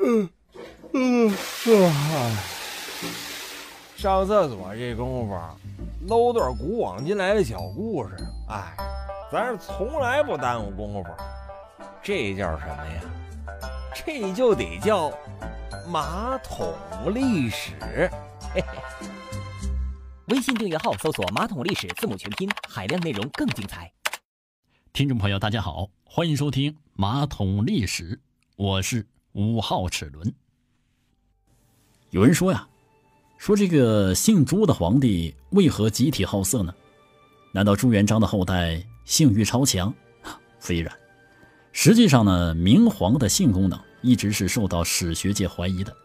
嗯嗯啊！上厕所这功夫，搂段古往今来的小故事。哎，咱是从来不耽误功夫。这叫什么呀？这就得叫马桶历史。微信订阅号搜索“马桶历史”字母全拼，海量内容更精彩。听众朋友，大家好，欢迎收听《马桶历史》，我是五号齿轮。有人说呀，说这个姓朱的皇帝为何集体好色呢？难道朱元璋的后代性欲超强？非然。实际上呢，明皇的性功能一直是受到史学界怀疑的。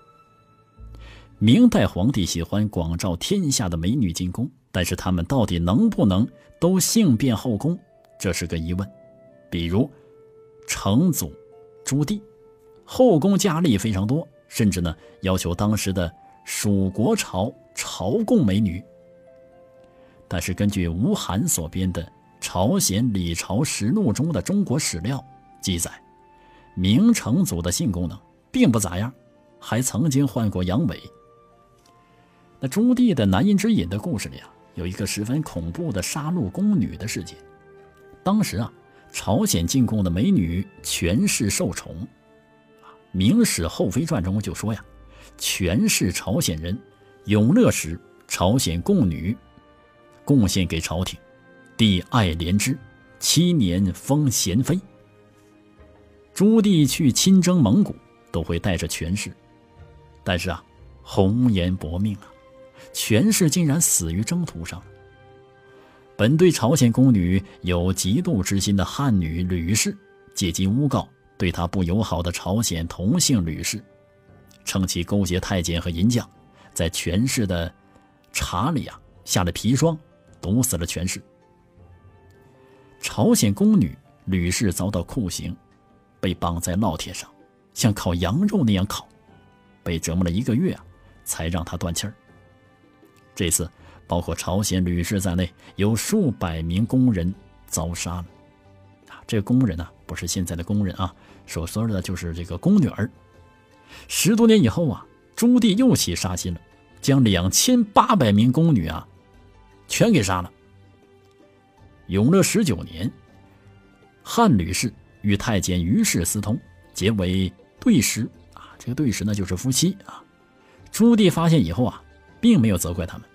明代皇帝喜欢广招天下的美女进宫，但是他们到底能不能都性变后宫，这是个疑问。比如，成祖朱棣，后宫佳丽非常多，甚至呢要求当时的蜀国朝朝贡美女。但是根据吴晗所编的《朝鲜李朝实录》中的中国史料记载，明成祖的性功能并不咋样，还曾经换过阳痿。那朱棣的难言之隐的故事里啊，有一个十分恐怖的杀戮宫女的事件。当时啊，朝鲜进贡的美女全是受宠，《明史后妃传》中就说呀，全是朝鲜人，永乐时朝鲜贡女，贡献给朝廷，帝爱怜之，七年封贤妃。朱棣去亲征蒙古都会带着权势，但是啊，红颜薄命啊。权势竟然死于征途上。本对朝鲜宫女有嫉妒之心的汉女吕氏，借机诬告对他不友好的朝鲜同姓吕氏，称其勾结太监和银匠，在权氏的茶里啊下了砒霜，毒死了权氏。朝鲜宫女吕氏遭到酷刑，被绑在烙铁上，像烤羊肉那样烤，被折磨了一个月啊，才让他断气儿。这次，包括朝鲜吕氏在内，有数百名工人遭杀了。这个工人呢，不是现在的工人啊，所说的就是这个宫女儿。十多年以后啊，朱棣又起杀心了，将两千八百名宫女啊，全给杀了。永乐十九年，汉吕氏与太监于氏私通，结为对食啊，这个对食呢，就是夫妻啊。朱棣发现以后啊。并没有责怪他们，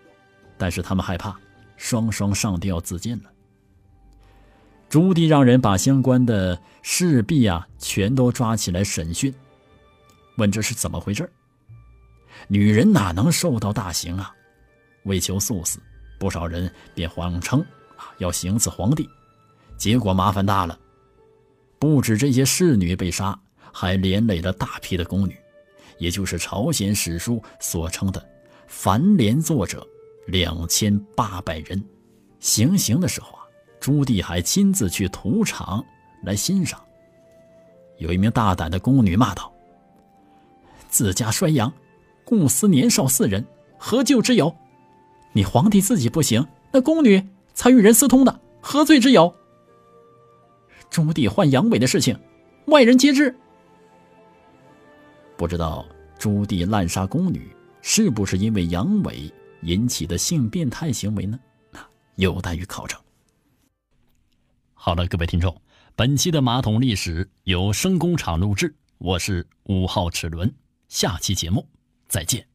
但是他们害怕，双双上吊自尽了。朱棣让人把相关的侍婢啊全都抓起来审讯，问这是怎么回事女人哪能受到大刑啊？为求速死，不少人便谎称啊要行刺皇帝，结果麻烦大了，不止这些侍女被杀，还连累了大批的宫女，也就是朝鲜史书所称的。凡连作者两千八百人，行刑的时候，朱棣还亲自去屠场来欣赏。有一名大胆的宫女骂道：“自家衰阳，故死年少四人，何救之有？你皇帝自己不行，那宫女才与人私通的，何罪之有？朱棣患阳痿的事情，外人皆知。不知道朱棣滥杀宫女。”是不是因为阳痿引起的性变态行为呢？有待于考证。好了，各位听众，本期的马桶历史由声工厂录制，我是五号齿轮，下期节目再见。